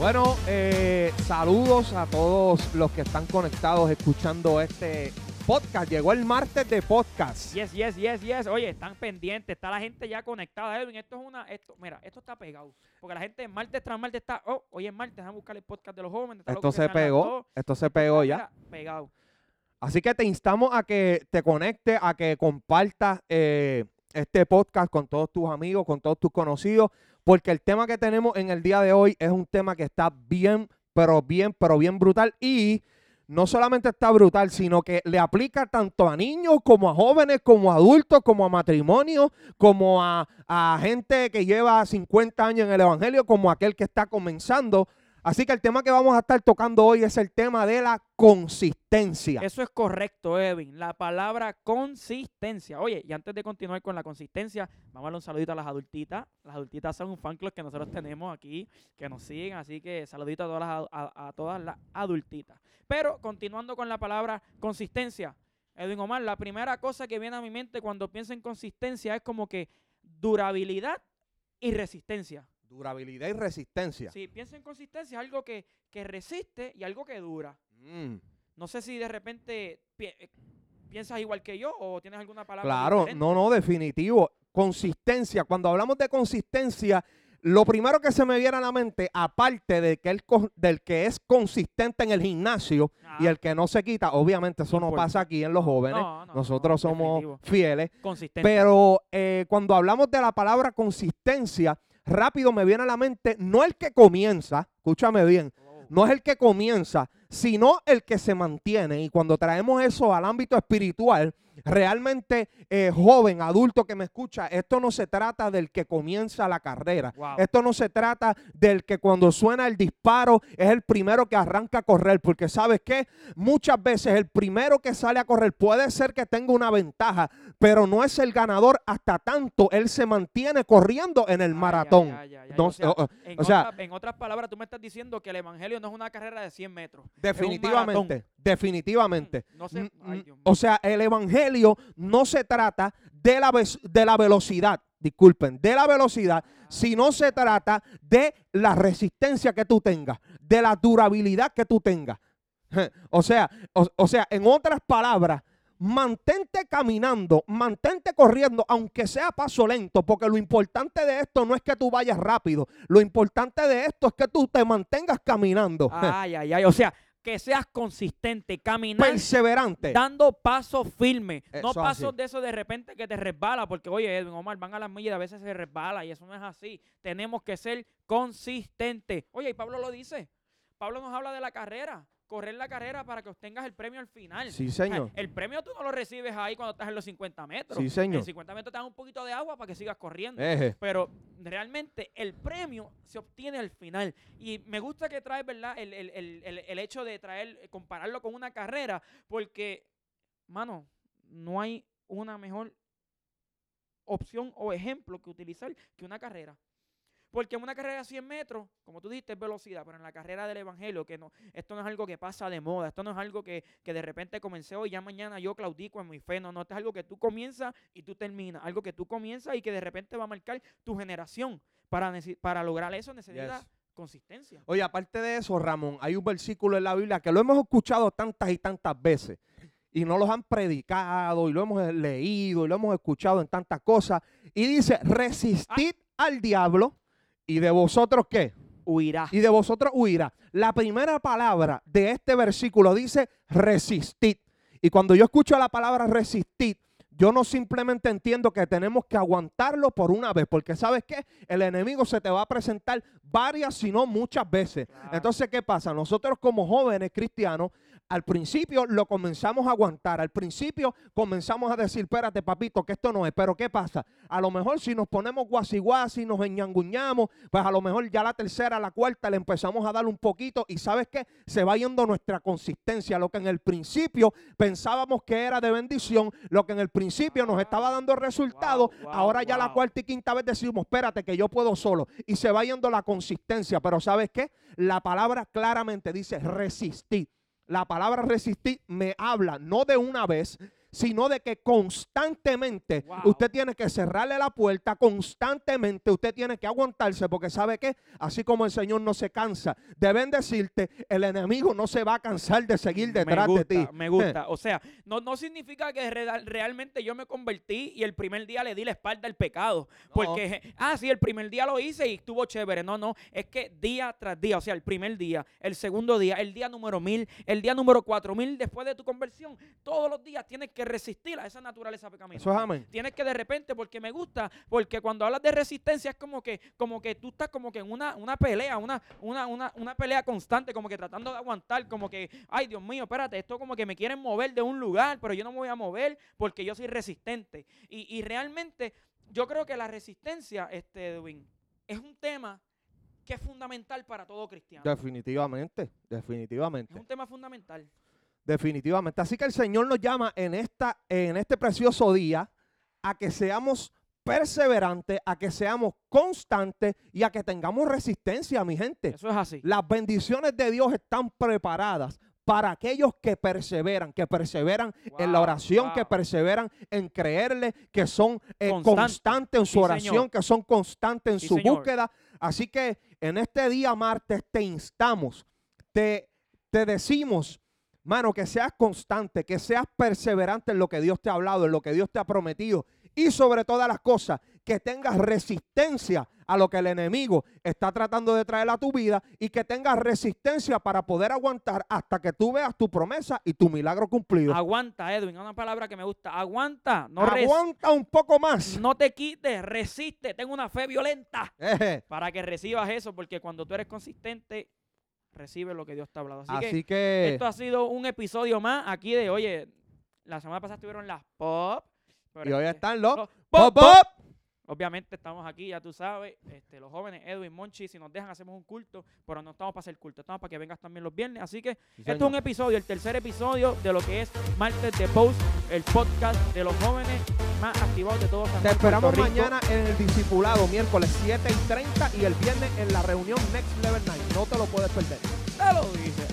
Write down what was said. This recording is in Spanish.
Bueno, eh, saludos a todos los que están conectados escuchando este podcast. Llegó el martes de podcast. Yes, yes, yes, yes. Oye, están pendientes, está la gente ya conectada. Edwin, esto es una, esto, mira, esto está pegado. Porque la gente martes tras martes está, oh, hoy es martes, déjame buscar el podcast de los jóvenes. Esto se pegó, esto se pegó ya. Mira, Pegado. Así que te instamos a que te conectes, a que compartas eh, este podcast con todos tus amigos, con todos tus conocidos, porque el tema que tenemos en el día de hoy es un tema que está bien, pero bien, pero bien brutal y no solamente está brutal, sino que le aplica tanto a niños como a jóvenes, como a adultos, como a matrimonios, como a, a gente que lleva 50 años en el Evangelio, como aquel que está comenzando. Así que el tema que vamos a estar tocando hoy es el tema de la consistencia. Eso es correcto, Edwin. La palabra consistencia. Oye, y antes de continuar con la consistencia, vamos a darle un saludito a las adultitas. Las adultitas son un fan club que nosotros tenemos aquí, que nos siguen, así que saludito a todas las, a, a todas las adultitas. Pero continuando con la palabra consistencia, Edwin Omar, la primera cosa que viene a mi mente cuando pienso en consistencia es como que durabilidad y resistencia. Durabilidad y resistencia. Si pienso en consistencia, es algo que, que resiste y algo que dura. Mm, No sé si de repente pi- eh, piensas igual que yo o tienes alguna palabra. Claro, diferente. no, no, definitivo. Consistencia. Cuando hablamos de consistencia, lo primero que se me viene a la mente, aparte de que el, del que es consistente en el gimnasio y Ah, el que no se quita, obviamente eso no pasa aquí en los jóvenes. no, no, Nosotros no, somos definitivo. fieles. consistente. Pero eh, cuando hablamos de la palabra consistencia, rápido me viene a la mente no el que comienza, escúchame bien, no es el que comienza, sino el que se mantiene. Y cuando traemos eso al ámbito espiritual, realmente eh, joven, adulto que me escucha, esto no se trata del que comienza la carrera. wow. Esto no se trata del que cuando suena el disparo es el primero que arranca a correr, porque sabes que muchas veces el primero que sale a correr puede ser que tenga una ventaja, pero no es el ganador hasta tanto él se mantiene corriendo en el Ay, maratón. ay, ay, ay, ay. No o, sea, o- o- en, o sea- otra- en otras palabras, tú me estás diciendo que el evangelio no es una carrera de 100 metros. Definitivamente, definitivamente. Mm, No sé. Mm, ay, mm. O sea, el evangelio no se trata de la, de la velocidad, disculpen, de la velocidad, sino se trata de la resistencia que tú tengas, de la durabilidad que tú tengas. O sea, o, o sea, en otras palabras, mantente caminando, mantente corriendo, aunque sea paso lento, porque lo importante de esto no es que tú vayas rápido, lo importante de esto es que tú te mantengas caminando, Ay, ay, ay. O sea, que seas consistente, caminar perseverante. dando pasos firmes, no Eso pasos así. de eso de repente que te resbala, porque oye, Edwin Omar, van a las millas y a veces se resbala y eso no es así. Tenemos que ser consistentes. Oye, y Pablo lo dice. Pablo nos habla de la carrera, correr la carrera para que obtengas el premio al final. Sí, O sea, señor. El premio tú no lo recibes ahí cuando estás en los 50 metros. Sí, señor. En 50 metros te dan un poquito de agua para que sigas corriendo. Eje. Pero realmente el premio se obtiene al final. Y me gusta que traes, ¿verdad? El, el- el- el- el hecho de traer, compararlo con una carrera, porque, mano, no hay una mejor opción o ejemplo que utilizar que una carrera. Porque en una carrera de 100 metros, como tú dijiste, es velocidad, pero en la carrera del Evangelio, que no, esto no es algo que pasa de moda, esto no es algo que, que de repente comencé hoy, ya mañana yo claudico en mi fe, no, no, esto es algo que tú comienzas y tú terminas, algo que tú comienzas y que de repente va a marcar tu generación. Para, para lograr eso necesitas Yes. consistencia. Oye, aparte de eso, Ramón, hay un versículo en la Biblia que lo hemos escuchado tantas y tantas veces y no los han predicado y lo hemos leído y lo hemos escuchado en tantas cosas y dice, resistid al diablo y de vosotros qué? Huirá. Y de vosotros huirá. La primera palabra de este versículo dice resistid. Y cuando yo escucho la palabra resistid, yo no simplemente entiendo que tenemos que aguantarlo por una vez, porque sabes qué, el enemigo se te va a presentar varias, si no muchas veces. Claro. Entonces, ¿qué pasa? Nosotros como jóvenes cristianos, al principio lo comenzamos a aguantar, al principio comenzamos a decir, espérate papito, que esto no es, pero ¿qué pasa? A lo mejor si nos ponemos guasi guasi, nos enñanguñamos, pues a lo mejor ya la tercera, la cuarta le empezamos a dar un poquito y ¿sabes qué? Se va yendo nuestra consistencia, lo que en el principio pensábamos que era de bendición, lo que en el principio nos estaba dando resultados, Wow, wow, ahora ya la cuarta y quinta vez decimos, espérate que yo puedo solo y se va yendo la consistencia, pero ¿sabes qué? La palabra claramente dice resistir. La palabra resistir me habla no de una vez, sino de que constantemente Wow. usted tiene que cerrarle la puerta, constantemente usted tiene que aguantarse, porque sabe que así como el Señor no se cansa de bendecirte, el enemigo no se va a cansar de seguir detrás de ti. Me gusta. O sea, no, no significa que real- realmente yo me convertí y el primer día le di la espalda al pecado. Porque, ah, sí, el primer día lo hice y estuvo chévere. No, no. Es que día tras día, o sea, el primer día, el segundo día, el día número mil, el día número cuatro mil después de tu conversión, todos los días tienes que resistir a esa naturaleza pecaminosa. Eso es amén. Tienes que de repente, porque me gusta, porque cuando hablas de resistencia es como que, como que tú estás como que en una, una pelea, una, una, una, una pelea constante, como que tratando de aguantar, como que, ay Dios mío, espérate, esto como que me quieren mover de un lugar, pero yo no me voy a mover porque yo soy resistente. Y, y realmente, yo creo que la resistencia, este, Edwin, es un tema que es fundamental para todo cristiano. Definitivamente, Es definitivamente. un tema fundamental. Definitivamente. Así que el Señor nos llama en, esta, en este precioso día a que seamos perseverantes, a que seamos constantes y a que tengamos resistencia, mi gente. Eso es así. Las bendiciones de Dios están preparadas para aquellos que perseveran, que perseveran en la Wow, oración, que perseveran en creerle, que son eh, Constante. constantes en su Sí, oración, señor. que son constantes en Sí, su señor. búsqueda. Así que en este día martes te instamos, te, te decimos, mano, que seas constante, que seas perseverante en lo que Dios te ha hablado, en lo que Dios te ha prometido. Y sobre todas las cosas, que tengas resistencia a lo que el enemigo está tratando de traer a tu vida y que tengas resistencia para poder aguantar hasta que tú veas tu promesa y tu milagro cumplido. Aguanta, Edwin, una palabra que me gusta. Aguanta, no, Aguanta un poco más. no te quites, resiste, ten una fe violenta para que recibas eso, porque cuando tú eres consistente, recibes lo que Dios te ha hablado. Así, que Así que esto ha sido un episodio más aquí de, oye, la semana pasada estuvieron las pop. y hoy este- están los los pop pop, pop. Obviamente estamos aquí, ya tú sabes, este, los jóvenes, Edwin, Monchi, si nos dejan hacemos un culto, pero no estamos para hacer culto, estamos para que vengas también los viernes. Así que esto es un episodio, el tercer episodio de lo que es Martes de Post, el podcast de los jóvenes más activados de todos. San Te esperamos Rico. mañana en el discipulado, miércoles 7 y 30 y el viernes en la reunión Next Level Night. No te lo puedes perder. Te lo dije.